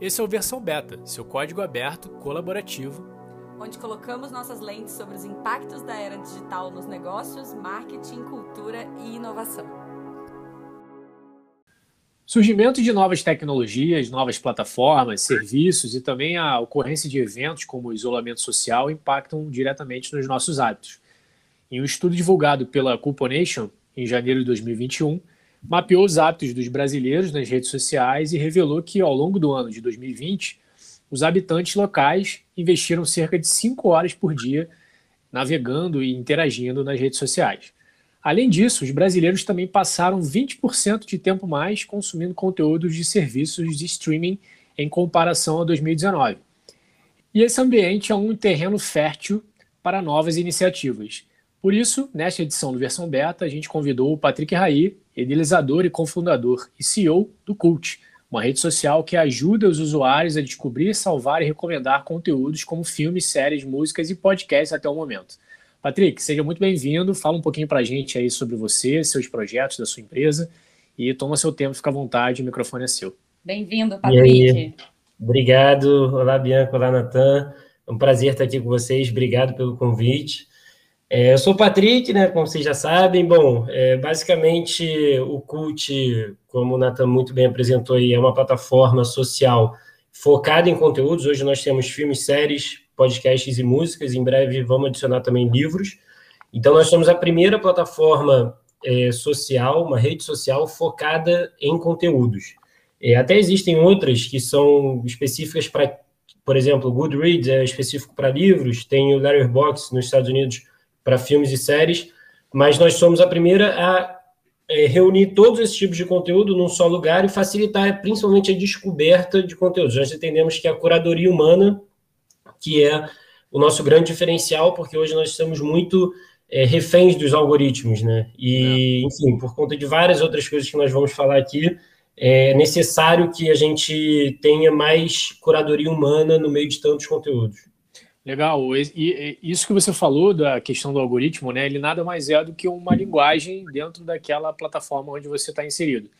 Esse é o Versão Beta, seu código aberto, colaborativo, onde colocamos nossas lentes sobre os impactos da era digital nos negócios, marketing, cultura e inovação. Surgimento de novas tecnologias, novas plataformas, serviços e também a ocorrência de eventos como o isolamento social impactam diretamente nos nossos hábitos. Em um estudo divulgado pela Couponation em janeiro de 2021, mapeou os hábitos dos brasileiros nas redes sociais e revelou que, ao longo do ano de 2020, os habitantes locais investiram cerca de 5 horas por dia navegando e interagindo nas redes sociais. Além disso, os brasileiros também passaram 20% de tempo mais consumindo conteúdos de serviços de streaming em comparação a 2019. E esse ambiente é um terreno fértil para novas iniciativas. Por isso, nesta edição do Versão Beta, a gente convidou o Patrick Raí, idealizador e cofundador e CEO do Cult, uma rede social que ajuda os usuários a descobrir, salvar e recomendar conteúdos como filmes, séries, músicas e podcasts até o momento. Patrick, seja muito bem-vindo. Fala um pouquinho para a gente aí sobre você, seus projetos da sua empresa e toma seu tempo, fica à vontade, o microfone é seu. Bem-vindo, Patrick. Obrigado. Olá, Bianca. Olá, Natan. É um prazer estar aqui com vocês. Obrigado pelo convite. É, eu sou o Patrick, né, como vocês já sabem. Bom, é, basicamente o Cult, como o Nathan muito bem apresentou aí, é uma plataforma social focada em conteúdos. Hoje nós temos filmes, séries, podcasts e músicas. Em breve vamos adicionar também livros. Então nós somos a primeira plataforma é, social, uma rede social focada em conteúdos. É, até existem outras que são específicas para, por exemplo, Goodreads é específico para livros, tem o Letterboxd nos Estados Unidos para filmes e séries, mas nós somos a primeira a é, reunir todos esses tipos de conteúdo num só lugar e facilitar principalmente a descoberta de conteúdos. Nós entendemos que a curadoria humana, que é o nosso grande diferencial, porque hoje nós estamos muito é, reféns dos algoritmos, né? E, é. enfim, por conta de várias outras coisas que nós vamos falar aqui, é necessário que a gente tenha mais curadoria humana no meio de tantos conteúdos. Legal. E, isso que você falou da questão do algoritmo, né? Ele nada mais é do que uma linguagem dentro daquela plataforma onde você está inserido.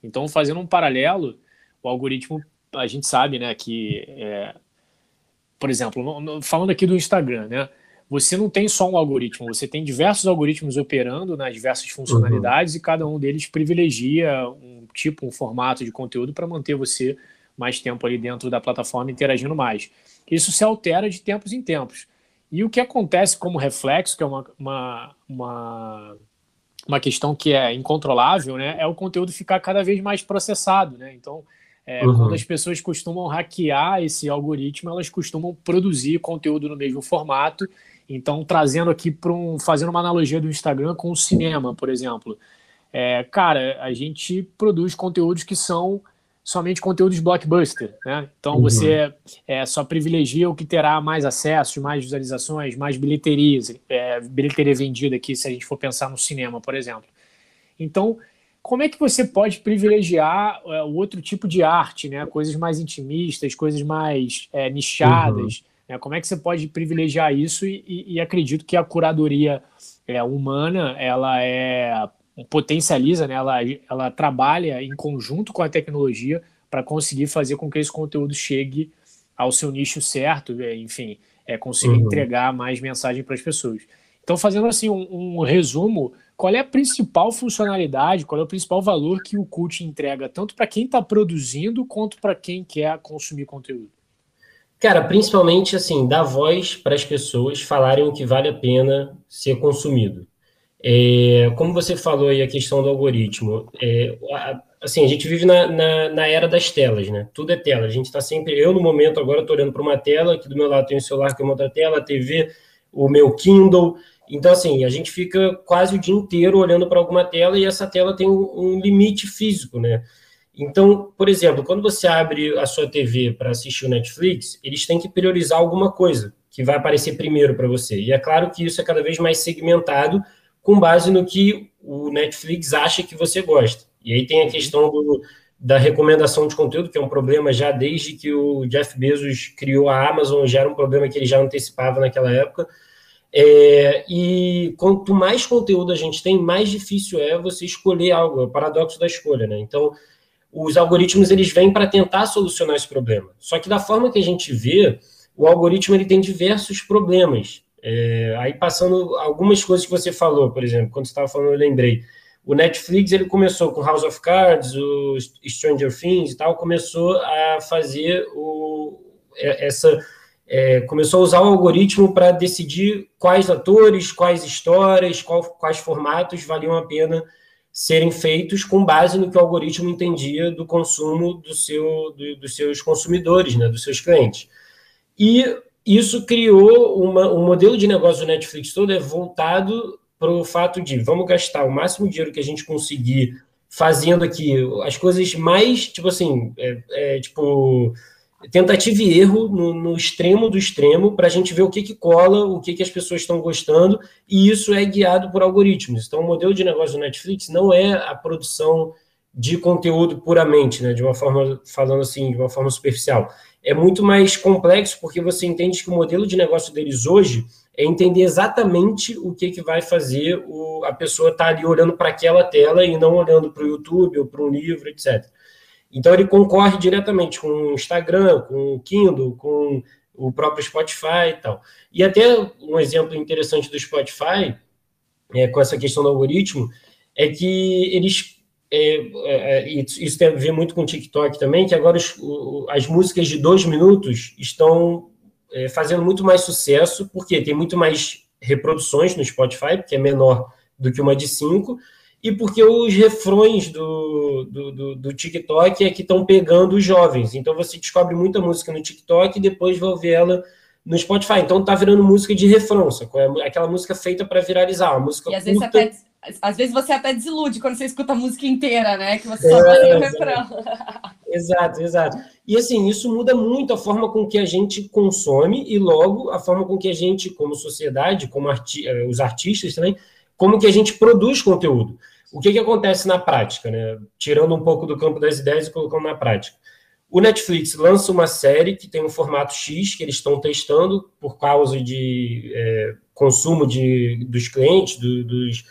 Então, fazendo um paralelo, o algoritmo, a gente sabe, né, que, é, por exemplo, falando aqui do Instagram, né? Você não tem só um algoritmo, você tem diversos algoritmos operando nas diversas funcionalidades uhum. e cada um deles privilegia um tipo, um formato de conteúdo para manter você mais tempo ali dentro da plataforma interagindo mais. Isso se altera de tempos em tempos. E o que acontece como reflexo, que é uma, uma, uma, uma questão que é incontrolável, né, é o conteúdo ficar cada vez mais processado. Né? Então, é, uhum. quando as pessoas costumam hackear esse algoritmo, elas costumam produzir conteúdo no mesmo formato. Então, trazendo aqui para um. fazendo uma analogia do Instagram com o cinema, por exemplo. É, cara, a gente produz conteúdos que são somente conteúdos blockbuster, né? Então uhum. você é, só privilegia o que terá mais acesso, mais visualizações, mais bilheterias, é, bilheteria vendida aqui, se a gente for pensar no cinema, por exemplo. Então, como é que você pode privilegiar é, o outro tipo de arte, né? Coisas mais intimistas, coisas mais é, nichadas, uhum. né? Como é que você pode privilegiar isso? E, e, e acredito que a curadoria é, humana, ela é potencializa, né? ela, ela trabalha em conjunto com a tecnologia para conseguir fazer com que esse conteúdo chegue ao seu nicho certo, é, enfim, é, conseguir uhum. entregar mais mensagem para as pessoas. Então, fazendo assim um, um, resumo, qual é a principal funcionalidade, qual é o principal valor que o Cult entrega, tanto para quem está produzindo quanto para quem quer consumir conteúdo? Cara, principalmente assim, dar voz para as pessoas falarem o que vale a pena ser consumido. É, como você falou aí a questão do algoritmo, é, assim, a gente vive na, na, na, era das telas, né? Tudo é tela. A gente está sempre. Eu, no momento, agora estou olhando para uma tela, aqui do meu lado tem o celular, que é uma outra tela, a TV, o meu Kindle. Então, assim, a gente fica quase o dia inteiro olhando para alguma tela e essa tela tem um, um limite físico, né? Então, por exemplo, quando você abre a sua TV para assistir o Netflix, eles têm que priorizar alguma coisa que vai aparecer primeiro para você. E é claro que isso é cada vez mais segmentado com base no que o Netflix acha que você gosta. E aí tem a questão do, da recomendação de conteúdo, que é um problema já desde que o Jeff Bezos criou a Amazon, já era um problema que ele já antecipava naquela época. É, e quanto mais conteúdo a gente tem, mais difícil é você escolher algo, é o paradoxo da escolha, né? Então, os algoritmos eles vêm para tentar solucionar esse problema. Só que da forma que a gente vê, o algoritmo ele tem diversos problemas. É, aí passando algumas coisas que você falou, por exemplo, quando você estava falando, eu lembrei. O Netflix ele começou com House of Cards, o Stranger Things e tal, começou a fazer o, é, essa é, começou a usar o algoritmo para decidir quais atores, quais histórias, qual, quais formatos valiam a pena serem feitos com base no que o algoritmo entendia do consumo do seu, do, dos seus consumidores, né, dos seus clientes. E isso criou uma, um modelo de negócio do Netflix todo é voltado para o fato de vamos gastar o máximo de dinheiro que a gente conseguir fazendo aqui as coisas mais, tipo assim, é, é, tipo tentativa e erro no, no extremo do extremo para a gente ver o que, que cola, o que, que as pessoas estão gostando, e isso é guiado por algoritmos. Então, o modelo de negócio do Netflix não é a produção de conteúdo puramente, né, de uma forma, falando assim, de uma forma superficial. É muito mais complexo porque você entende que o modelo de negócio deles hoje é entender exatamente o que, que vai fazer o, a pessoa estar tá ali olhando para aquela tela e não olhando para o YouTube ou para um livro, etc. Então ele concorre diretamente com o Instagram, com o Kindle, com o próprio Spotify e tal. E até um exemplo interessante do Spotify, é, com essa questão do algoritmo, é que eles. É, é, é isso tem a ver muito com o TikTok também, que agora os, o, as músicas de dois minutos estão é, fazendo muito mais sucesso, porque tem muito mais reproduções no Spotify, porque é menor do que uma de cinco, e porque os refrões do, do, do, do TikTok é que estão pegando os jovens. Então você descobre muita música no TikTok e depois vai ouvir ela no Spotify. Então tá virando música de refrão, sacou? É aquela música feita para viralizar, uma música e às vezes, até, às vezes você até desilude quando você escuta a música inteira, né? Que você só é, o refrão. Exato, exato. E assim, isso muda muito a forma com que a gente consome e logo a forma com que a gente, como sociedade, como arti eh, os artistas também, como que a gente produz conteúdo. O que, que acontece na prática, né? Tirando um pouco do campo das ideias e colocando na prática. O Netflix lança uma série que tem um formato X que eles estão testando por causa de é, consumo de, dos clientes, do, dos,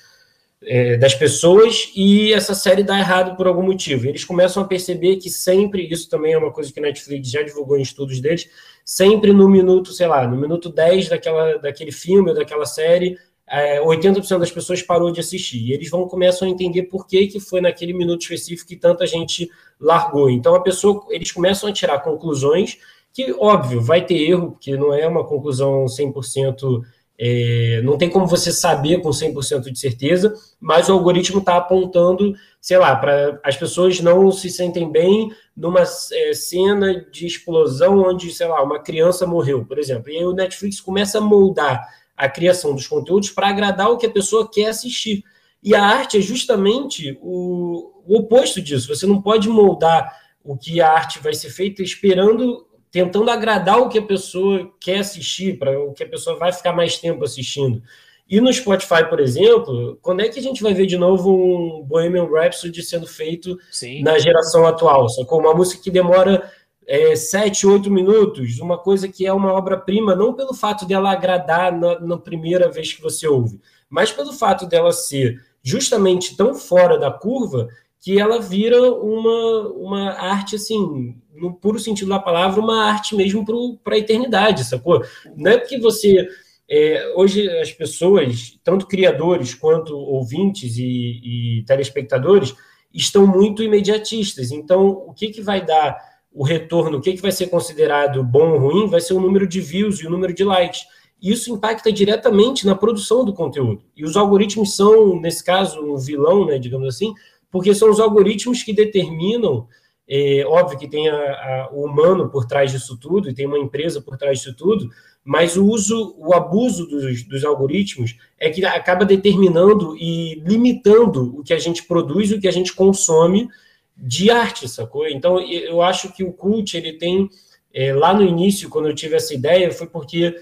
é, das pessoas, e essa série dá errado por algum motivo. Eles começam a perceber que sempre, isso também é uma coisa que o Netflix já divulgou em estudos deles, sempre no minuto, sei lá, no minuto 10 daquela, daquele filme ou daquela série, é, 80% das pessoas parou de assistir. E eles vão começam a entender por que, que foi naquele minuto específico que tanta gente largou. Então a pessoa, eles começam a tirar conclusões que, óbvio, vai ter erro, porque não é uma conclusão 100%, é, não tem como você saber com 100% de certeza, mas o algoritmo está apontando, sei lá, para as pessoas não se sentem bem numa é, cena de explosão onde, sei lá, uma criança morreu, por exemplo. E aí o Netflix começa a moldar a criação dos conteúdos para agradar o que a pessoa quer assistir. E a arte é justamente o, o oposto disso. Você não pode moldar o que a arte vai ser feita esperando, tentando agradar o que a pessoa quer assistir, para o que a pessoa vai ficar mais tempo assistindo. E no Spotify, por exemplo, quando é que a gente vai ver de novo um Bohemian Rhapsody sendo feito Sim. na geração atual? com Uma música que demora é, sete, oito minutos, uma coisa que é uma obra-prima, não pelo fato dela agradar na, na, primeira vez que você ouve, mas pelo fato dela ser justamente tão fora da curva que ela vira uma, uma arte, assim, no puro sentido da palavra, uma arte mesmo para a eternidade, sacou? Não é porque você. É, hoje as pessoas, tanto criadores quanto ouvintes e, e telespectadores, estão muito imediatistas. Então, o que, que vai dar o retorno, o que, que vai ser considerado bom ou ruim, vai ser o número de views e o número de likes. Isso impacta diretamente na produção do conteúdo. E os algoritmos são, nesse caso, um vilão, né, digamos assim, porque são os algoritmos que determinam. É, óbvio que tem a, a, o humano por trás disso tudo, e tem uma empresa por trás disso tudo, mas o uso, o abuso dos, dos algoritmos é que acaba determinando e limitando o que a gente produz, o que a gente consome de arte, sacou? Então, eu acho que o cult, ele tem, é, lá no início, quando eu tive essa ideia, foi porque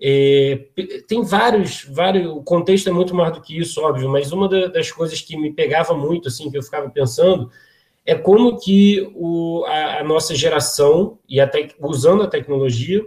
é, tem vários, vários, o contexto é muito mais do que isso, óbvio, mas uma das coisas que me pegava muito, assim, que eu ficava pensando, é como que o, a, a nossa geração, e até usando a tecnologia,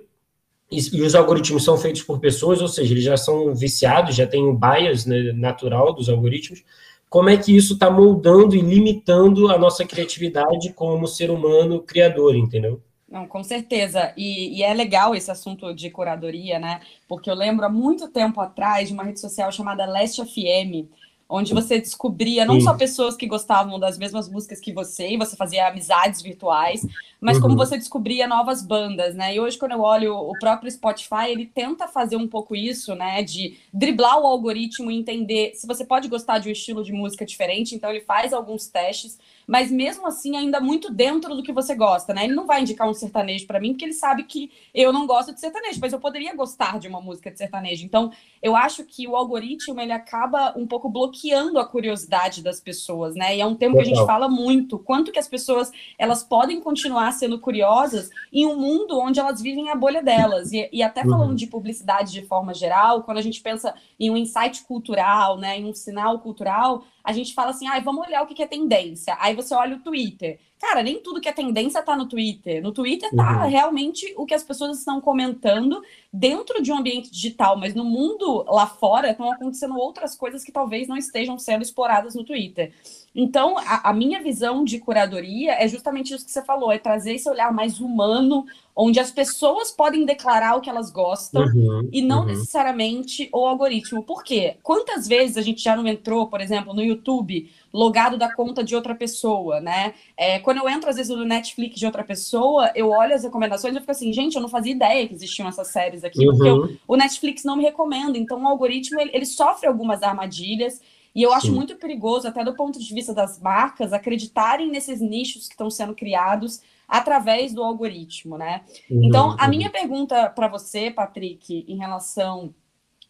e, e, os algoritmos são feitos por pessoas, ou seja, eles já são viciados, já tem o bias né, natural dos algoritmos, como é que isso está moldando e limitando a nossa criatividade como ser humano criador, entendeu? Não, com certeza. E, e, é legal esse assunto de curadoria, né? Porque eu lembro há muito tempo atrás de uma rede social chamada Leste FM, onde você descobria não Sim. só pessoas que gostavam das mesmas músicas que você, e você fazia amizades virtuais, mas uhum. como você descobria novas bandas, né? E hoje, quando eu olho o próprio Spotify, ele tenta fazer um pouco isso, né? De driblar o algoritmo e entender se você pode gostar de um estilo de música diferente, então ele faz alguns testes mas mesmo assim ainda muito dentro do que você gosta, né? Ele não vai indicar um sertanejo para mim porque ele sabe que eu não gosto de sertanejo, mas eu poderia gostar de uma música de sertanejo. Então, eu acho que o algoritmo ele acaba um pouco bloqueando a curiosidade das pessoas, né? E é um tema que a gente fala muito, quanto que as pessoas elas podem continuar sendo curiosas em um mundo onde elas vivem a bolha delas. E, e até falando uhum. de publicidade de forma geral, quando a gente pensa em um insight cultural, né, em um sinal cultural, a gente fala assim, ah, vamos olhar o que é tendência. Aí você olha o Twitter. Cara, nem tudo que é tendência tá no Twitter. No Twitter tá uhum. realmente o que as pessoas estão comentando dentro de um ambiente digital, mas no mundo lá fora estão acontecendo outras coisas que talvez não estejam sendo exploradas no Twitter. Então, a, a, minha visão de curadoria é justamente isso que você falou, é trazer esse olhar mais humano, onde as pessoas podem declarar o que elas gostam uhum, e não uhum. necessariamente o algoritmo. Por quê? Quantas vezes a gente já não entrou, por exemplo, no YouTube, logado da conta de outra pessoa, né? É, quando eu entro, às vezes, no Netflix de outra pessoa, eu olho as recomendações e fico assim, gente, eu não fazia ideia que existiam essas séries aqui, uhum. porque eu, o Netflix não me recomenda. Então, o algoritmo, ele, ele sofre algumas armadilhas e eu acho Sim. muito perigoso, até do ponto de vista das marcas, acreditarem nesses nichos que estão sendo criados através do algoritmo, né? Uhum, então, a uhum. minha pergunta para você, Patrick, em relação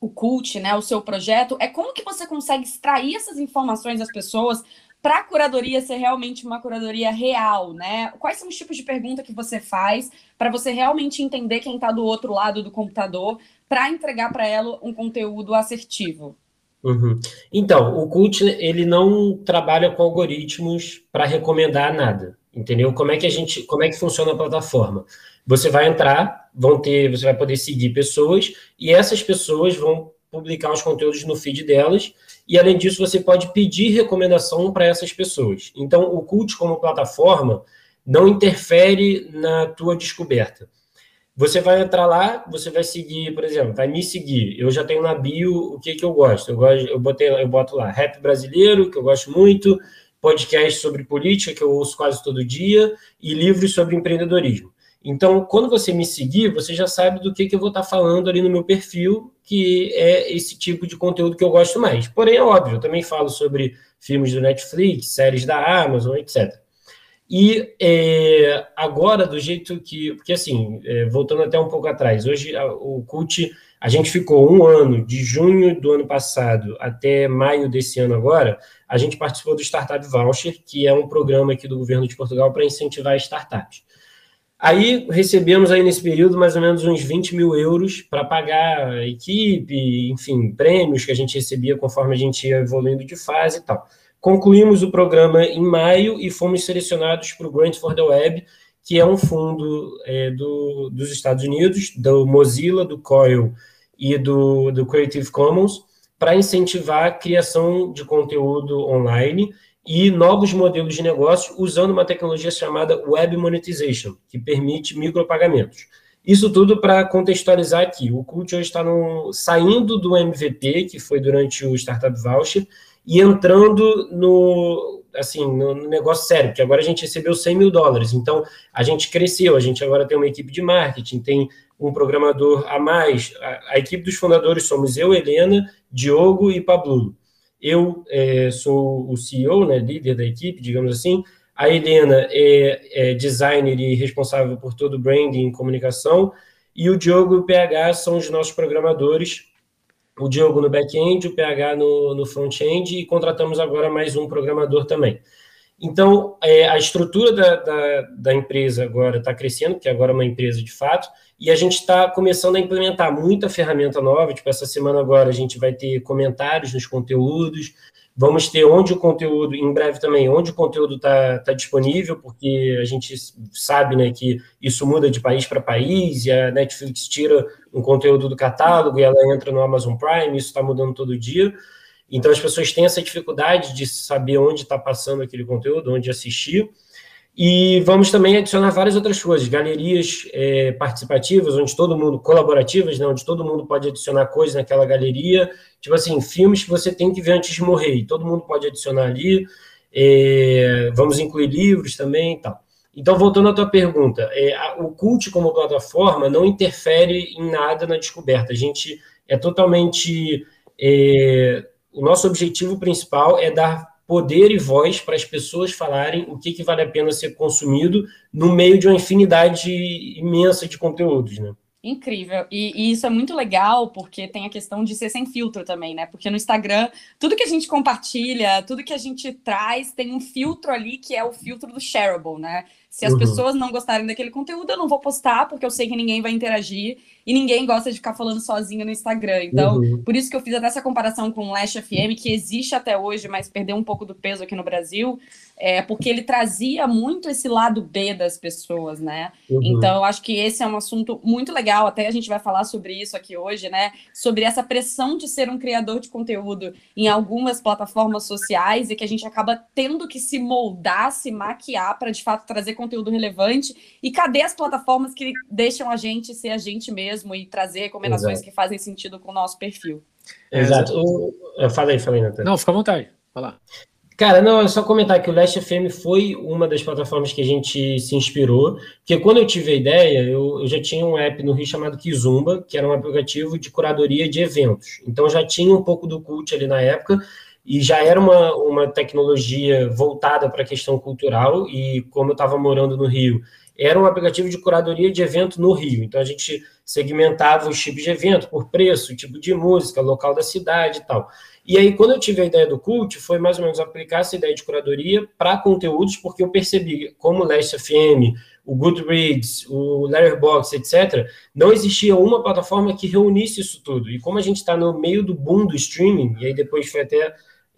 ao cult, né, o seu projeto, é como que você consegue extrair essas informações das pessoas para a curadoria ser realmente uma curadoria real, né? Quais são os tipos de pergunta que você faz para você realmente entender quem está do outro lado do computador para entregar para ela um conteúdo assertivo? Uhum. Então, o Cult ele não trabalha com algoritmos para recomendar nada, entendeu? Como é que a gente, como é que funciona a plataforma? Você vai entrar, vão ter, você vai poder seguir pessoas e essas pessoas vão publicar os conteúdos no feed delas e além disso você pode pedir recomendação para essas pessoas. Então, o Cult como plataforma não interfere na tua descoberta. Você vai entrar lá, você vai seguir, por exemplo, vai me seguir. Eu já tenho na bio o que, que eu gosto. Eu, gosto, eu, botei, eu boto lá rap brasileiro, que eu gosto muito, podcast sobre política, que eu ouço quase todo dia, e livros sobre empreendedorismo. Então, quando você me seguir, você já sabe do que, que eu vou estar falando ali no meu perfil, que é esse tipo de conteúdo que eu gosto mais. Porém, é óbvio, eu também falo sobre filmes do Netflix, séries da Amazon, etc. E é, agora, do jeito que. Porque, assim, é, voltando até um pouco atrás, hoje a, o CUT, a gente ficou um ano, de junho do ano passado até maio desse ano agora, a gente participou do Startup Voucher, que é um programa aqui do governo de Portugal para incentivar startups. Aí recebemos aí nesse período mais ou menos uns 20 mil euros para pagar a equipe, enfim, prêmios que a gente recebia conforme a gente ia evoluindo de fase e tal. Concluímos o programa em maio e fomos selecionados para o Grant for the Web, que é um fundo é, do, dos Estados Unidos, do Mozilla, do COIL e do, do Creative Commons, para incentivar a criação de conteúdo online e novos modelos de negócio usando uma tecnologia chamada Web Monetization, que permite micropagamentos. Isso tudo para contextualizar aqui. O Cult hoje está saindo do MVP, que foi durante o Startup Voucher, e entrando no assim no, negócio sério, porque agora a gente recebeu 100 mil dólares, então a gente cresceu, a gente agora tem uma equipe de marketing, tem um programador a mais, a, a equipe dos fundadores somos eu, Helena, Diogo e Pablo. Eu é, sou o CEO, né, líder da equipe, digamos assim, a Helena é, é designer e responsável por todo o branding e comunicação, e o Diogo e o PH são os nossos programadores. O Diogo no back-end, o PH no, no front-end e contratamos agora mais um programador também. Então, é, a estrutura da, da, da empresa agora está crescendo, que agora é uma empresa de fato, e a gente está começando a implementar muita ferramenta nova. Tipo, essa semana agora a gente vai ter comentários nos conteúdos, Vamos ter onde o conteúdo, em breve também, onde o conteúdo está tá disponível, porque a gente sabe né, que isso muda de país para país, e a Netflix tira um conteúdo do catálogo e ela entra no Amazon Prime, isso está mudando todo dia. Então as pessoas têm essa dificuldade de saber onde está passando aquele conteúdo, onde assistir. E vamos também adicionar várias outras coisas, galerias é, participativas, onde todo mundo, colaborativas, né, onde todo mundo pode adicionar coisas naquela galeria. Tipo assim, filmes que você tem que ver antes de morrer, e todo mundo pode adicionar ali. É, vamos incluir livros também e tal. Então, voltando à tua pergunta, é, a, o Cult como plataforma não interfere em nada na descoberta. A gente é totalmente. É, o nosso objetivo principal é dar poder e voz para as pessoas falarem o que, que vale a pena ser consumido no meio de uma infinidade imensa de conteúdos, né? Incrível. E, e, isso é muito legal porque tem a questão de ser sem filtro também, né? Porque no Instagram, tudo que a gente compartilha, tudo que a gente traz, tem um filtro ali que é o filtro do shareable, né? Se as uhum. pessoas não gostarem daquele conteúdo, eu não vou postar, porque eu sei que ninguém vai interagir e ninguém gosta de ficar falando sozinho no Instagram. Então, uhum. por isso que eu fiz até essa comparação com o Lash FM, que existe até hoje, mas perdeu um pouco do peso aqui no Brasil, é, porque ele trazia muito esse lado B das pessoas, né? Uhum. Então, eu acho que esse é um assunto muito legal, até a gente vai falar sobre isso aqui hoje, né? Sobre essa pressão de ser um criador de conteúdo em algumas plataformas sociais e que a gente acaba tendo que se moldar, se maquiar para de fato trazer conteúdo relevante. E cadê as plataformas que deixam a gente ser a gente mesmo e trazer recomendações Exato. que fazem sentido com o nosso perfil? Exato. O... Falei, falei, Natan. Não, fica à vontade. Vai lá. Cara, não, é só comentar que o Last FM foi uma das plataformas que a gente se inspirou, porque quando eu tive a ideia, eu, eu, já tinha um app no Rio chamado Kizumba, que era um aplicativo de curadoria de eventos. Então já tinha um pouco do cult ali na época, e já era uma, uma tecnologia voltada para a questão cultural, e como eu estava morando no Rio, era um aplicativo de curadoria de evento no Rio. Então a gente segmentava os tipos de evento por preço, tipo de música, local da cidade e tal. E aí, quando eu tive a ideia do Cult, foi mais ou menos aplicar essa ideia de curadoria para conteúdos, porque eu percebi como o Last FM, o Goodreads, o Letterboxd, etc., não existia uma plataforma que reunisse isso tudo. E como a gente está no meio do boom do streaming, e aí depois foi até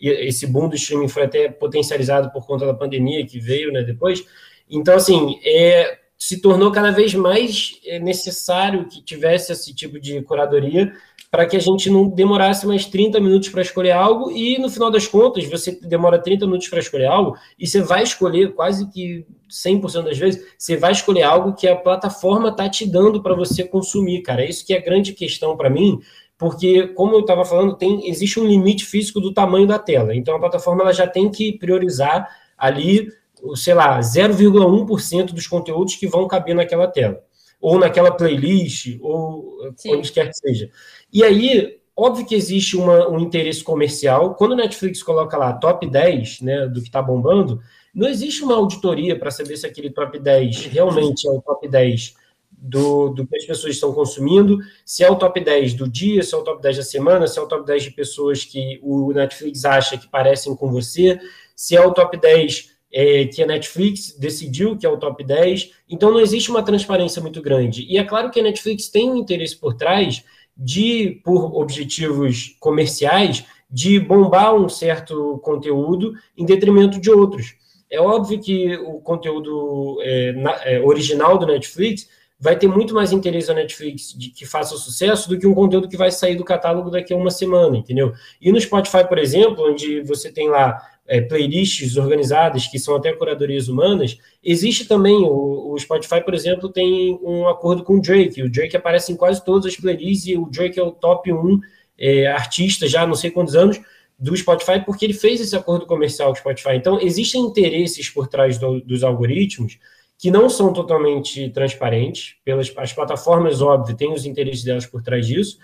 esse boom do streaming foi até potencializado por conta da pandemia que veio, né, depois. Então, assim, é, se tornou cada vez mais é, necessário que tivesse esse tipo de curadoria para que a gente não demorasse mais 30 minutos para escolher algo e, no final das contas, você demora 30 minutos para escolher algo e você vai escolher quase que 100% das vezes, você vai escolher algo que a plataforma está te dando para você consumir, cara. Isso que é a grande questão para mim, porque, como eu estava falando, tem, existe um limite físico do tamanho da tela. Então, a plataforma ela já tem que priorizar ali, sei lá, 0,1% dos conteúdos que vão caber naquela tela. Ou naquela playlist, ou Sim. onde quer que seja. E aí, óbvio que existe uma, um interesse comercial. Quando o Netflix coloca lá top 10 né, do que está bombando, não existe uma auditoria para saber se aquele top 10 realmente é o top 10 do, do que as pessoas estão consumindo, se é o top 10 do dia, se é o top 10 da semana, se é o top 10 de pessoas que o Netflix acha que parecem com você, se é o top 10 é, que a Netflix decidiu que é o top 10. Então não existe uma transparência muito grande. E é claro que a Netflix tem um interesse por trás de, por objetivos comerciais, de bombar um certo conteúdo em detrimento de outros. É óbvio que o conteúdo é, na, é, original do Netflix vai ter muito mais interesse na Netflix de que faça sucesso do que um conteúdo que vai sair do catálogo daqui a uma semana, entendeu? E no Spotify, por exemplo, onde você tem lá é, playlists organizadas que são até curadorias humanas, existe também o, o, Spotify, por exemplo, tem um acordo com o Drake. O Drake aparece em quase todas as playlists e o Drake é o top 1 é, artista já não sei quantos anos do Spotify porque ele fez esse acordo comercial com o Spotify. Então existem interesses por trás do, dos algoritmos que não são totalmente transparentes, pelas as plataformas, óbvio, têm os interesses delas por trás disso,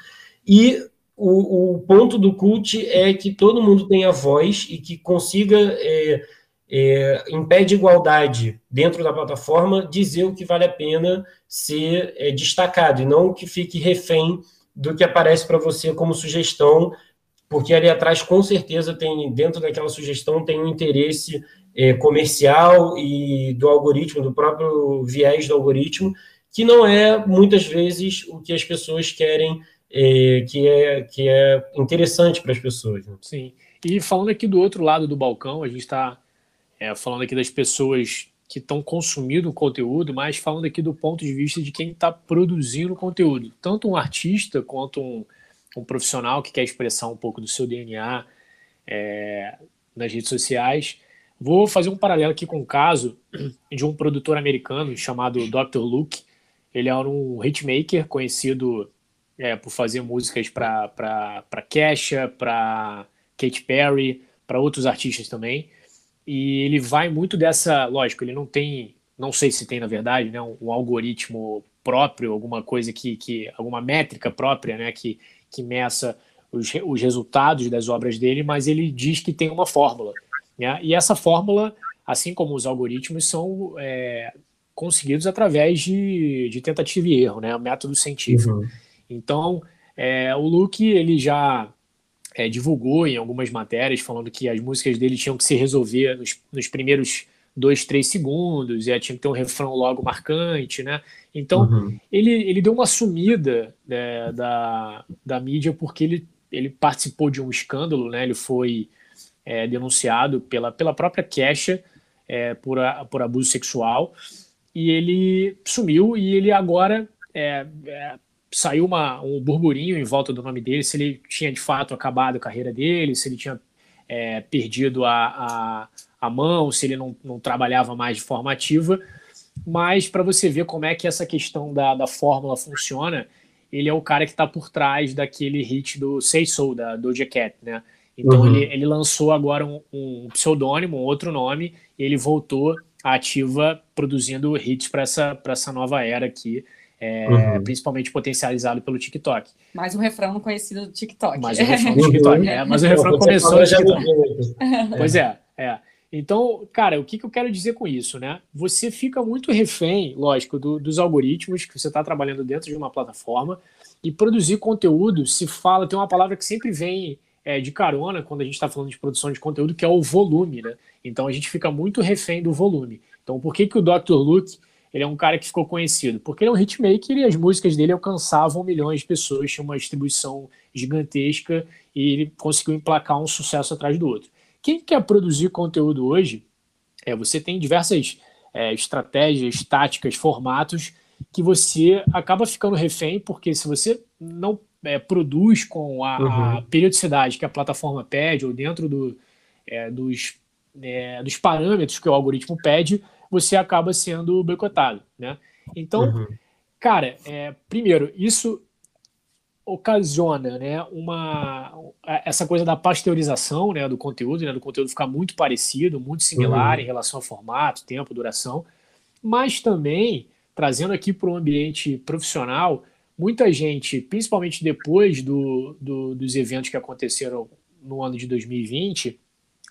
e o, o ponto do cult é que todo mundo tenha voz e que consiga, é, é, em pé de igualdade dentro da plataforma, dizer o que vale a pena ser é, destacado, e não que fique refém do que aparece para você como sugestão, porque ali atrás, com certeza, tem dentro daquela sugestão tem um interesse é, comercial e do algoritmo, do próprio viés do algoritmo, que não é muitas vezes o que as pessoas querem, é, que, é, que é interessante para as pessoas. Né? Sim. E falando aqui do outro lado do balcão, a gente está é, falando aqui das pessoas que estão consumindo o conteúdo, mas falando aqui do ponto de vista de quem está produzindo o conteúdo. Tanto um artista quanto um, um profissional que quer expressar um pouco do seu DNA, é, nas redes sociais. Vou fazer um paralelo aqui com o caso de um produtor americano chamado Dr. Luke. Ele era um hitmaker conhecido é, por fazer músicas para Kesha, para Katy Perry, para outros artistas também. E ele vai muito dessa, lógico, ele não tem, não sei se tem na verdade, né, um, um algoritmo próprio, alguma coisa que, que alguma métrica própria, né, que, que meça os, os resultados das obras dele, mas ele diz que tem uma fórmula. Né? E essa fórmula, assim como os algoritmos, são é, conseguidos através de, de tentativa e erro, né? Método científico. Uhum. Então, é, o Luke ele já é, divulgou em algumas matérias falando que as músicas dele tinham que se resolver nos, nos primeiros dois, três segundos, e tinha que ter um refrão logo marcante, né? Então, uhum. ele, ele deu uma sumida né, da, da mídia porque ele, ele participou de um escândalo, né? Ele foi é, denunciado pela, pela própria Kesha é, por, a, por abuso sexual, e ele sumiu, e ele agora é, é saiu uma, um burburinho em volta do nome dele, se ele tinha de fato acabado a carreira dele, se ele tinha é, perdido a, a, a, mão, se ele não, não trabalhava mais de forma ativa. Mas para você ver como é que essa questão da, da fórmula funciona, ele é o cara que está por trás daquele hit do Say Soul, da Doja Cat, né? Então uhum. ele, ele lançou agora um, um pseudônimo, um outro nome, e ele voltou ativa produzindo hits para essa, essa nova era aqui é, uhum. principalmente potencializado pelo TikTok. Mais um refrão conhecido do TikTok. Mais um refrão do TikTok, é, mas o refrão começou no TikTok. Pois é, é. Então, cara, o que, que eu quero dizer com isso, né? Você fica muito refém, lógico, do, dos algoritmos que você está trabalhando dentro de uma plataforma e produzir conteúdo se fala, tem uma palavra que sempre vem é, de carona quando a gente está falando de produção de conteúdo, que é o volume, né? Então a gente fica muito refém do volume. Então, por que, que o Dr. Luke ele é um cara que ficou conhecido, porque ele é um hitmaker e as músicas dele alcançavam milhões de pessoas, tinha uma distribuição gigantesca e ele conseguiu emplacar um sucesso atrás do outro. Quem quer produzir conteúdo hoje, é, você tem diversas é, estratégias, táticas, formatos que você acaba ficando refém, porque se você não é, produz com a, uhum. a, periodicidade que a plataforma pede, ou dentro do, é, dos, é, dos parâmetros que o algoritmo pede, você acaba sendo boicotado, né? Então, uhum. cara, é, primeiro, isso ocasiona, né, uma essa coisa da pasteurização, né, do conteúdo, né, do conteúdo ficar muito parecido, muito similar uhum. em relação ao formato, tempo, duração, mas também trazendo aqui para o ambiente profissional, muita gente, principalmente depois do, do, dos eventos que aconteceram no ano de 2020,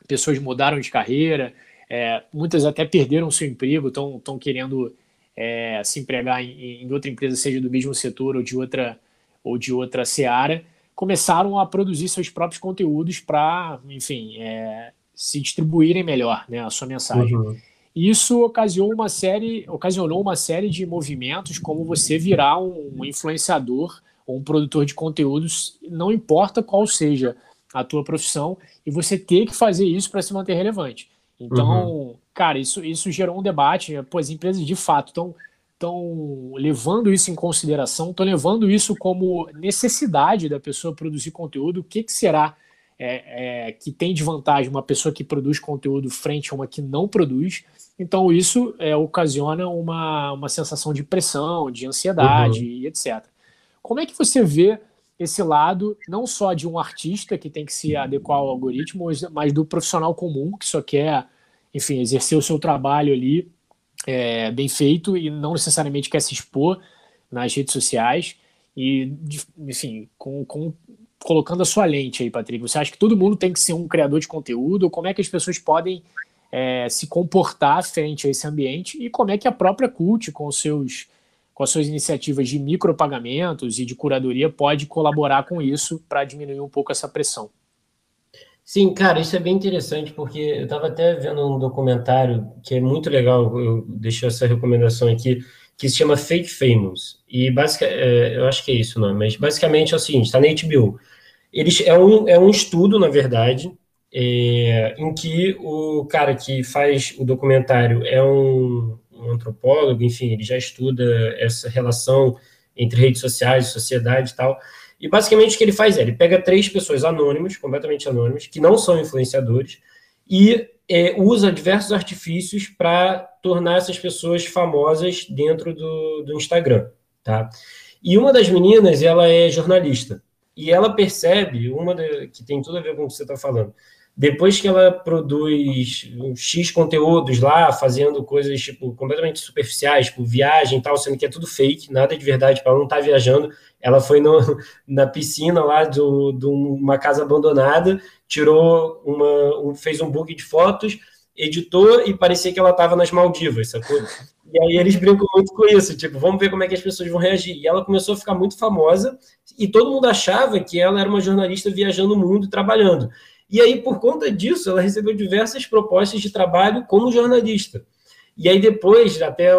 pessoas mudaram de carreira, é, muitas até perderam seu emprego, estão querendo é, se empregar em, em, outra empresa, seja do mesmo setor ou de outra ou de outra seara, começaram a produzir seus próprios conteúdos para, enfim, é, se distribuírem melhor, né, a sua mensagem. Uhum. Isso ocasionou uma série, ocasionou uma série de movimentos, como você virar um influenciador ou um produtor de conteúdos, não importa qual seja a tua profissão, e você ter que fazer isso para se manter relevante. Então, uhum. cara, isso, isso gerou um debate. Pô, as empresas de fato estão estão levando isso em consideração, estão levando isso como necessidade da pessoa produzir conteúdo. O que, que será é, é, que tem de vantagem uma pessoa que produz conteúdo frente a uma que não produz? Então, isso é, ocasiona uma, uma sensação de pressão, de ansiedade uhum. e etc. Como é que você vê esse lado, não só de um artista que tem que se adequar ao algoritmo, mas do profissional comum que só quer, enfim, exercer o seu trabalho ali é, bem feito e não necessariamente quer se expor nas redes sociais e, enfim, com, com, colocando a sua lente aí, Patrick. Você acha que todo mundo tem que ser um criador de conteúdo? Como é que as pessoas podem é, se comportar frente a esse ambiente e como é que a própria Cult, com seus com as suas iniciativas de micropagamentos e de curadoria, pode colaborar com isso para diminuir um pouco essa pressão. Sim, cara, isso é bem interessante, porque eu estava até vendo um documentário que é muito legal, eu deixei essa recomendação aqui, que se chama Fake Famous. E basicamente, é, eu acho que é isso o nome, mas basicamente é o seguinte: está na HBO. Eles, é, um, é um estudo, na verdade, é, em que o cara que faz o documentário é um, um antropólogo, enfim, ele já estuda essa relação entre redes sociais, sociedade e tal. E basicamente o que ele faz é, ele pega três pessoas anônimas, completamente anônimas, que não são influenciadores, e é, usa diversos artifícios para tornar essas pessoas famosas dentro do, do Instagram, tá? E uma das meninas, ela é jornalista, e ela percebe, uma que tem tudo a ver com o que você está falando, depois que ela produz X conteúdos lá, fazendo coisas tipo completamente superficiais, tipo viagem e tal, sendo que é tudo fake, nada de verdade, para ela não estar tá viajando. Ela foi no, na piscina lá de uma casa abandonada, tirou uma, um, fez um book de fotos, editou e parecia que ela estava nas Maldivas, sacou? E aí eles brincam muito com isso, tipo, vamos ver como é que as pessoas vão reagir. E ela começou a ficar muito famosa e todo mundo achava que ela era uma jornalista viajando o mundo trabalhando. E aí, por conta disso, ela recebeu diversas propostas de trabalho como jornalista. E aí depois, até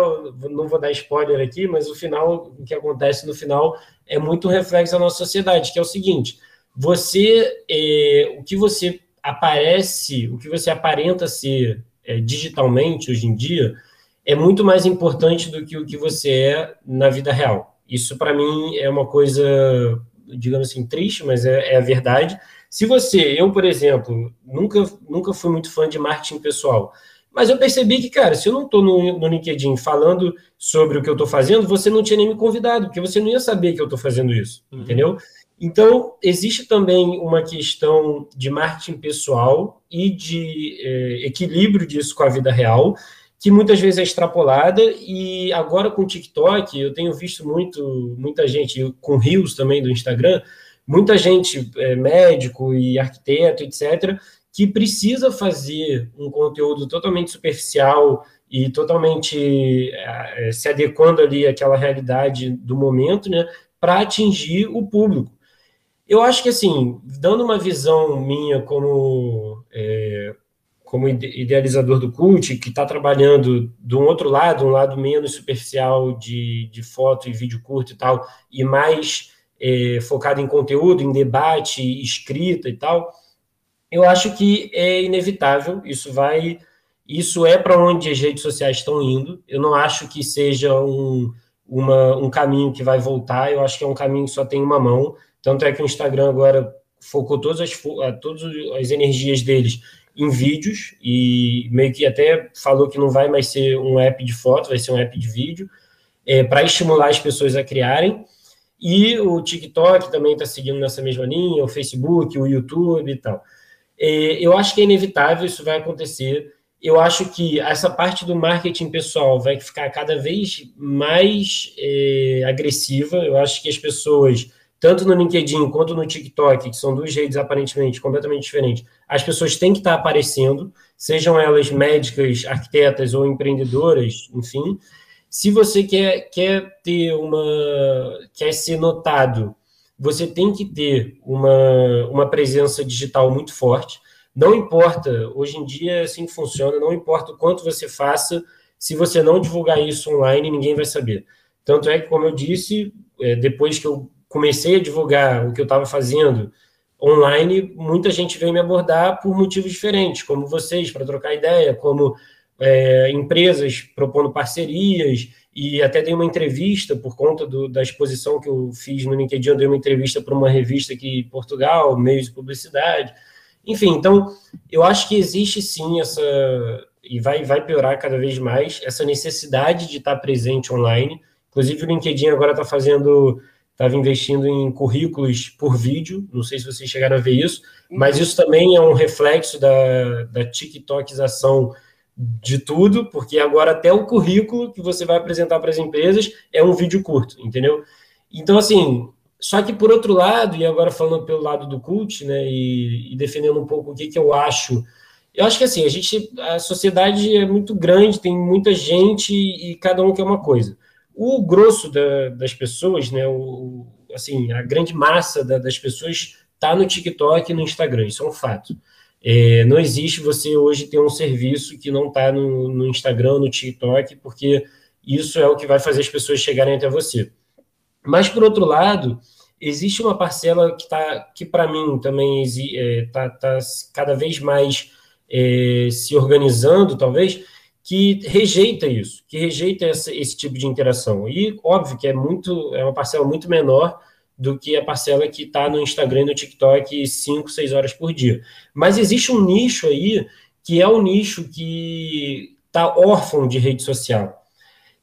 não vou dar spoiler aqui, mas o final, o que acontece no final é muito reflexo da nossa sociedade, que é o seguinte: você, é, o que você aparece, o que você aparenta ser é, digitalmente hoje em dia, é muito mais importante do que o que você é na vida real. Isso para mim é uma coisa, digamos assim, triste, mas é, é a verdade se você, eu, por exemplo, nunca, nunca fui muito fã de marketing pessoal, mas eu percebi que, cara, se eu não estou no, no LinkedIn falando sobre o que eu estou fazendo, você não tinha nem me convidado, porque você não ia saber que eu estou fazendo isso, uhum. entendeu? Então, existe também uma questão de marketing pessoal e de é, equilíbrio disso com a vida real, que muitas vezes é extrapolada, e agora com o TikTok, eu tenho visto muito, muita gente, com rios também do Instagram, muita gente, é, médico e arquiteto, etc., que precisa fazer um conteúdo totalmente superficial e totalmente é, se adequando ali àquela realidade do momento, né, para atingir o público. Eu acho que, assim, dando uma visão minha como, é, como idealizador do cult, que está trabalhando de um outro lado, um lado menos superficial de, de foto e vídeo curto e tal, e mais é, focado em conteúdo, em debate, escrita e tal, eu acho que é inevitável, isso vai, isso é para onde as redes sociais estão indo. Eu não acho que seja um, uma, um caminho que vai voltar, eu acho que é um caminho que só tem uma mão. Tanto é que o Instagram agora focou todas as, todas as energias deles em vídeos e meio que até falou que não vai mais ser um app de foto, vai ser um app de vídeo, é, para estimular as pessoas a criarem. E o TikTok também está seguindo nessa mesma linha, o Facebook, o YouTube e tal. É, eu acho que é inevitável, isso vai acontecer. Eu acho que essa parte do marketing pessoal vai ficar cada vez mais é, agressiva. Eu acho que as pessoas, tanto no LinkedIn quanto no TikTok, que são duas redes aparentemente completamente diferentes, as pessoas têm que estar aparecendo, sejam elas médicas, arquitetas ou empreendedoras, enfim. Se você quer, quer ter uma. quer ser notado, você tem que ter uma, uma presença digital muito forte. Não importa, hoje em dia é assim funciona, não importa o quanto você faça, se você não divulgar isso online, ninguém vai saber. Tanto é que, como eu disse, é, depois que eu comecei a divulgar o que eu estava fazendo online, muita gente veio me abordar por motivos diferentes, como vocês, para trocar ideia, como é, empresas propondo parcerias, e até dei uma entrevista por conta do, da exposição que eu fiz no LinkedIn, eu dei uma entrevista para uma revista aqui em Portugal, meios de publicidade. Enfim, então, eu acho que existe sim essa, e vai, vai piorar cada vez mais, essa necessidade de estar presente online. Inclusive, o LinkedIn agora está fazendo, estava investindo em currículos por vídeo, não sei se vocês chegaram a ver isso, mas uhum. isso também é um reflexo da, da TikTokização de tudo, porque agora até o currículo que você vai apresentar para as empresas é um vídeo curto, entendeu? Então, assim, só que por outro lado, e agora falando pelo lado do cult, né, e, e defendendo um pouco o que, que eu acho, eu acho que assim, a gente, a sociedade é muito grande, tem muita gente e cada um quer uma coisa. O grosso da, das pessoas, né, o, assim, a grande massa da, das pessoas está no TikTok e no Instagram, isso é um fato. É, não existe você hoje ter um serviço que não está no, no, Instagram, no TikTok, porque isso é o que vai fazer as pessoas chegarem até você. Mas, por outro lado, existe uma parcela que, tá, que para mim, também está é, tá, tá cada vez mais é, se organizando, talvez, que rejeita isso, que rejeita essa, esse tipo de interação. E, óbvio, que é muito é uma parcela muito menor do que a parcela que está no Instagram e no TikTok 5, 6 horas por dia. Mas existe um nicho aí que é o um nicho que está órfão de rede social.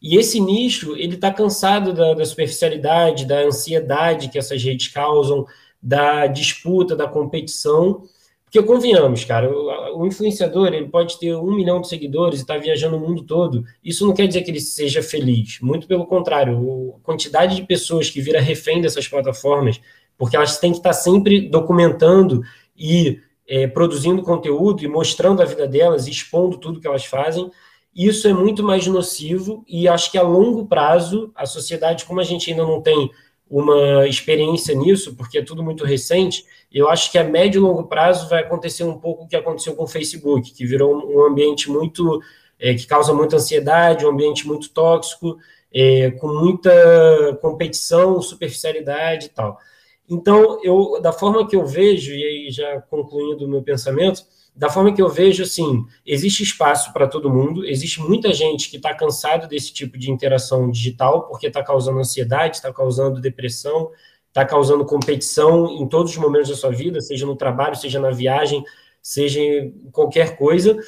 E esse nicho, ele está cansado da, da, superficialidade, da ansiedade que essas redes causam, da disputa, da competição. Porque convenhamos, cara, o, influenciador ele pode ter um milhão de seguidores e estar tá viajando o mundo todo. Isso não quer dizer que ele seja feliz. Muito pelo contrário, a quantidade de pessoas que vira refém dessas plataformas, porque elas têm que estar tá sempre documentando e é, produzindo conteúdo e mostrando a vida delas, expondo tudo que elas fazem. Isso é muito mais nocivo e acho que a longo prazo a sociedade, como a gente ainda não tem uma experiência nisso, porque é tudo muito recente, eu acho que a médio e longo prazo vai acontecer um pouco o que aconteceu com o Facebook, que virou um ambiente muito é, que causa muita ansiedade, um ambiente muito tóxico, é, com muita competição, superficialidade e tal. Então, eu, da forma que eu vejo, e aí já concluindo o meu pensamento, da forma que eu vejo, assim, existe espaço para todo mundo, existe muita gente que está cansado desse tipo de interação digital, porque está causando ansiedade, está causando depressão, está causando competição em todos os momentos da sua vida, seja no trabalho, seja na viagem, seja em qualquer coisa.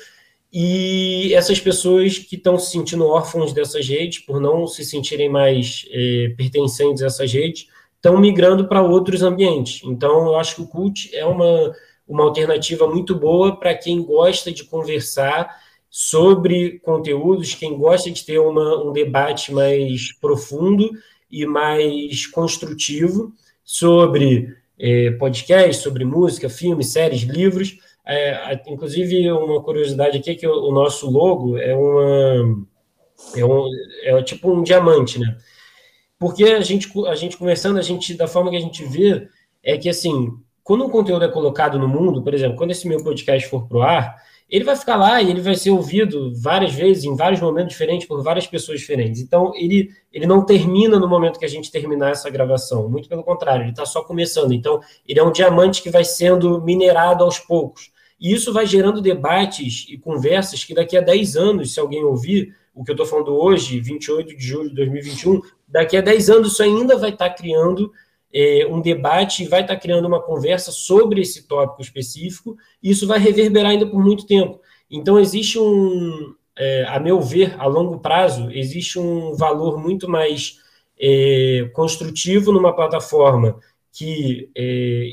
E essas pessoas que estão se sentindo órfãos dessas redes, por não se sentirem mais é, pertencentes a essas redes, estão migrando para outros ambientes. Então, eu acho que o cult é uma uma alternativa muito boa para quem gosta de conversar sobre conteúdos, quem gosta de ter uma, um debate mais profundo e mais construtivo sobre é, podcast, sobre música, filmes, séries, livros. É, inclusive, uma curiosidade aqui é que o, nosso logo é uma é, um, é tipo um diamante, né? Porque a gente, a gente conversando, a gente, da forma que a gente vê, é que assim, quando um conteúdo é colocado no mundo, por exemplo, quando esse meu podcast for pro ar, ele vai ficar lá e ele vai ser ouvido várias vezes, em vários momentos diferentes, por várias pessoas diferentes. Então, ele, ele não termina no momento que a gente terminar essa gravação. Muito pelo contrário, ele está só começando. Então, ele é um diamante que vai sendo minerado aos poucos. E isso vai gerando debates e conversas que daqui a 10 anos, se alguém ouvir o que eu estou falando hoje, 28 de julho de 2021, daqui a 10 anos isso ainda vai estar tá criando é, um debate e vai estar criando uma conversa sobre esse tópico específico, e isso vai reverberar ainda por muito tempo. Então, existe um, é, a meu ver, a longo prazo, existe um valor muito mais é, construtivo numa plataforma que, é,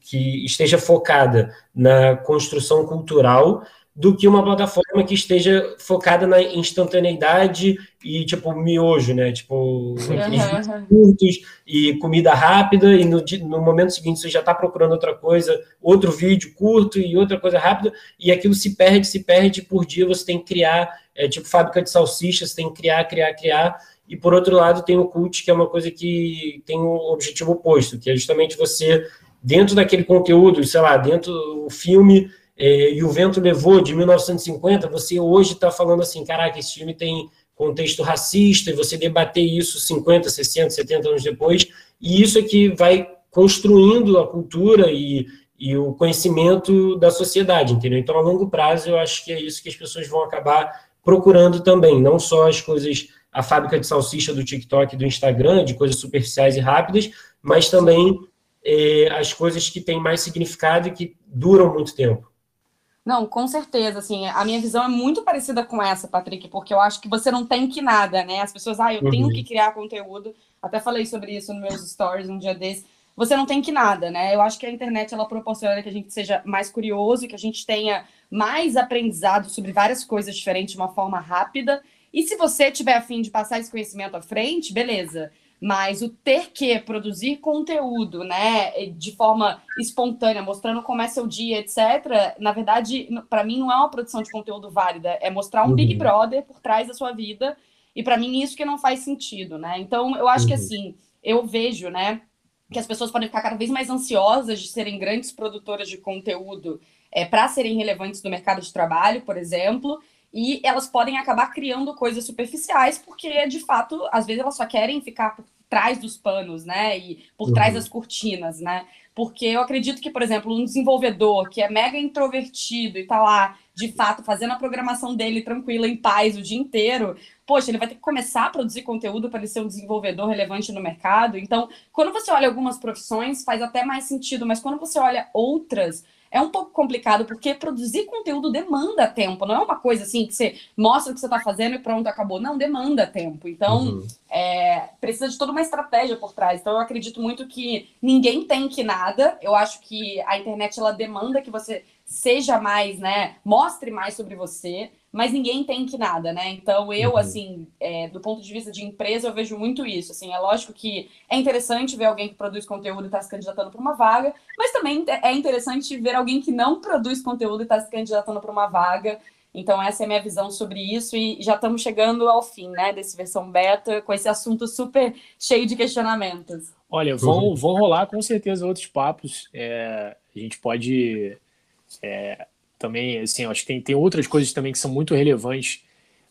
que esteja focada na construção cultural do que uma plataforma que esteja focada na instantaneidade e, tipo, miojo, né? Tipo, uhum. curtos e comida rápida, e no, no momento seguinte você já está procurando outra coisa, outro vídeo curto e outra coisa rápida, e aquilo se perde, se perde, por dia você tem que criar, é tipo fábrica de salsichas, você tem que criar, criar, criar, e por outro lado tem o cult, que é uma coisa que tem o um objetivo oposto, que é justamente você, dentro daquele conteúdo, sei lá, dentro do filme é, e o vento levou de 1950, você hoje está falando assim, caraca, esse filme tem contexto racista, e você debater isso 50, 60, 70 anos depois, e isso é que vai construindo a cultura e, e o conhecimento da sociedade, entendeu? Então, a longo prazo, eu acho que é isso que as pessoas vão acabar procurando também, não só as coisas, a fábrica de salsicha do TikTok, do Instagram, de coisas superficiais e rápidas, mas também é, as coisas que têm mais significado e que duram muito tempo. Não, com certeza, assim, a minha visão é muito parecida com essa, Patrick, porque eu acho que você não tem que nada, né? As pessoas, ah, eu uhum. tenho que criar conteúdo. Até falei sobre isso nos meus stories um dia desses. Você não tem que nada, né? Eu acho que a internet ela proporciona que a gente seja mais curioso, que a gente tenha mais aprendizado sobre várias coisas diferentes de uma forma rápida. E se você tiver afim de passar esse conhecimento à frente, beleza. Mas o ter que produzir conteúdo, né, de forma espontânea, mostrando como é seu dia, etc., na verdade, para mim não é uma produção de conteúdo válida, é mostrar um uhum. Big Brother por trás da sua vida, e para mim isso que não faz sentido, né? Então, eu acho uhum. que assim, eu vejo, né, que as pessoas podem ficar cada vez mais ansiosas de serem grandes produtoras de conteúdo é, para serem relevantes no mercado de trabalho, por exemplo, e elas podem acabar criando coisas superficiais, porque de fato, às vezes elas só querem ficar por trás dos panos, né? E por uhum. trás das cortinas, né? Porque eu acredito que, por exemplo, um desenvolvedor que é mega introvertido e tá lá, de fato, fazendo a programação dele tranquila, em paz, o dia inteiro, poxa, ele vai ter que começar a produzir conteúdo para ele ser um desenvolvedor relevante no mercado. Então, quando você olha algumas profissões, faz até mais sentido, mas quando você olha outras, é um pouco complicado, porque produzir conteúdo demanda tempo, não é uma coisa assim que você mostra o que você está fazendo e pronto, acabou. Não, demanda tempo. Então, uhum. é, precisa de toda uma estratégia por trás. Então, eu acredito muito que ninguém tem que nada. Eu acho que a internet ela demanda que você seja mais, né? Mostre mais sobre você mas ninguém tem que nada, né? Então eu, uhum. assim, é, do ponto de vista de empresa, eu vejo muito isso. Assim, é lógico que é interessante ver alguém que produz conteúdo e está se candidatando para uma vaga, mas também é interessante ver alguém que não produz conteúdo e está se candidatando para uma vaga. Então essa é a minha visão sobre isso e já estamos chegando ao fim, né, desse versão beta com esse assunto super cheio de questionamentos. Olha, vão, uhum. vão rolar com certeza outros papos. É, a gente pode é, também, assim, acho que tem, tem outras coisas também que são muito relevantes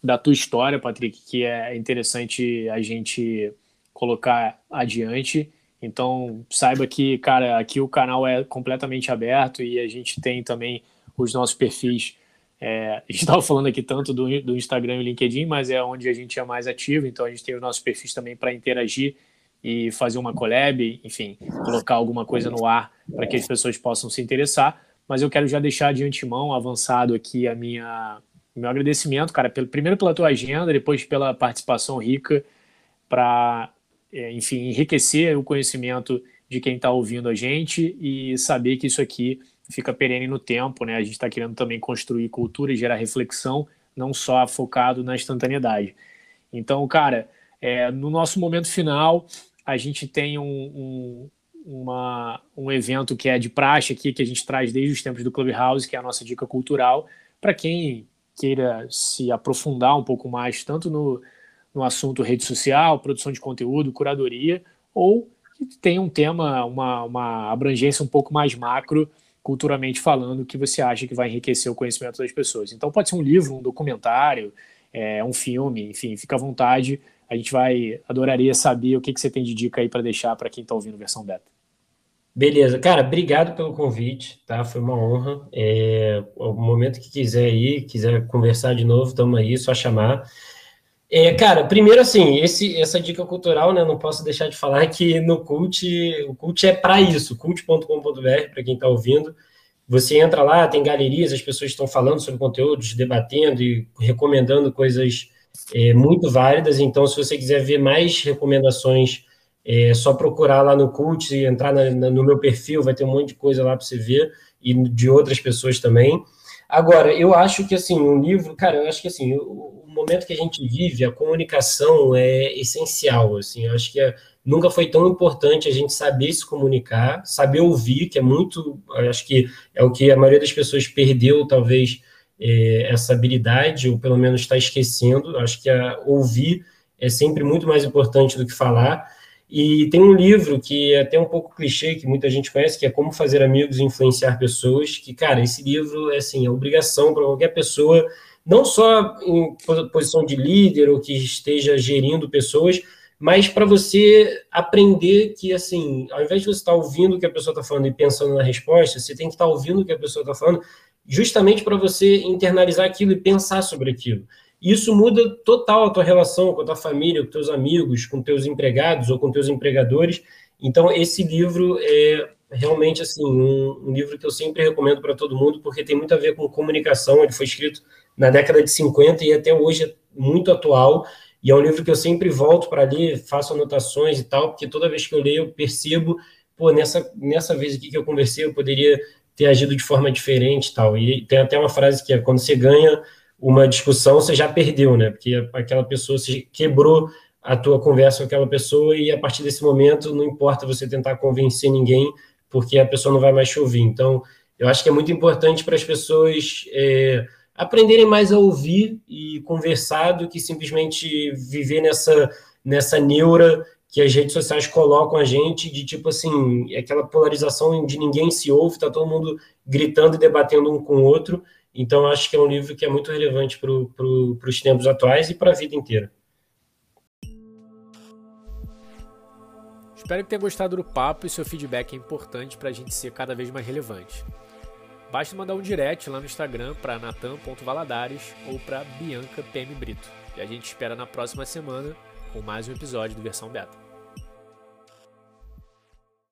da tua história, Patrick, que é interessante a gente colocar adiante. Então, saiba que, cara, aqui o canal é completamente aberto e a gente tem também os nossos perfis. É, a gente estava falando aqui tanto do, do Instagram e LinkedIn, mas é onde a gente é mais ativo, então a gente tem os nossos perfis também para interagir e fazer uma collab, enfim, colocar alguma coisa no ar para que as pessoas possam se interessar mas eu quero já deixar de antemão avançado aqui a minha meu agradecimento, cara, pelo, primeiro pela tua agenda, depois pela participação rica para, é, enfim, enriquecer o conhecimento de quem está ouvindo a gente e saber que isso aqui fica perene no tempo, né? A gente está querendo também construir cultura e gerar reflexão, não só focado na instantaneidade. Então, cara, é, no nosso momento final, a gente tem um, um, uma, um evento que é de praxe aqui, que a gente traz desde os tempos do Clubhouse, que é a nossa dica cultural, para quem queira se aprofundar um pouco mais, tanto no, no assunto rede social, produção de conteúdo, curadoria, ou que tem um tema, uma, uma abrangência um pouco mais macro, culturalmente falando, que você acha que vai enriquecer o conhecimento das pessoas. Então pode ser um livro, um documentário, é, um filme, enfim, fica à vontade. A gente vai, adoraria saber o que, que você tem de dica aí para deixar para quem está ouvindo versão beta. Beleza, cara, obrigado pelo convite, tá? Foi uma honra. É, o momento que quiser ir, quiser conversar de novo, estamos aí, só chamar. É, cara, primeiro assim, esse, essa dica cultural, né? Não posso deixar de falar que no Cult, o Cult é para isso, cult.com.br, para quem está ouvindo. Você entra lá, tem galerias, as pessoas estão falando sobre conteúdos, debatendo e recomendando coisas é, muito válidas. Então, se você quiser ver mais recomendações é só procurar lá no Cult e entrar na, na, no meu perfil, vai ter um monte de coisa lá para você ver, e de outras pessoas também. Agora, eu acho que, assim, um livro, cara, eu acho que, assim, o, o momento que a gente vive, a comunicação é essencial, assim, eu acho que é, nunca foi tão importante a gente saber se comunicar, saber ouvir, que é muito, acho que é o que a maioria das pessoas perdeu, talvez, é, essa habilidade, ou pelo menos está esquecendo, acho que a, ouvir é sempre muito mais importante do que falar, e tem um livro que é até um pouco clichê, que muita gente conhece, que é Como Fazer Amigos e Influenciar Pessoas, que, cara, esse livro é, assim, é obrigação para qualquer pessoa, não só em posição de líder ou que esteja gerindo pessoas, mas para você aprender que, assim, ao invés de você estar tá ouvindo o que a pessoa está falando e pensando na resposta, você tem que estar tá ouvindo o que a pessoa está falando, justamente para você internalizar aquilo e pensar sobre aquilo. Isso muda total a tua relação com a tua família, com teus amigos, com teus empregados ou com teus empregadores. Então, esse livro é realmente assim um, um livro que eu sempre recomendo para todo mundo, porque tem muito a ver com comunicação. Ele foi escrito na década de 50 e até hoje é muito atual. E é um livro que eu sempre volto para ler, faço anotações e tal, porque toda vez que eu leio, eu percebo, pô, nessa, nessa vez aqui que eu conversei, eu poderia ter agido de forma diferente e tal. E tem até uma frase que é: quando você ganha uma discussão, você já perdeu, né? Porque aquela pessoa se quebrou a tua conversa com aquela pessoa e a partir desse momento não importa você tentar convencer ninguém, porque a pessoa não vai mais te ouvir. Então, eu acho que é muito importante para as pessoas é, aprenderem mais a ouvir e conversar do que simplesmente viver nessa, nessa neura que as redes sociais colocam a gente de tipo assim, aquela polarização de ninguém se ouve, tá todo mundo gritando e debatendo um com o outro. Então, acho que é um livro que é muito relevante para pro, os tempos atuais e para a vida inteira. Espero que tenha gostado do papo e seu feedback é importante para a gente ser cada vez mais relevante. Basta mandar um direct lá no Instagram para natan.valadares ou para Bianca PM Brito. E a gente espera na próxima semana com mais um episódio do Versão Beta.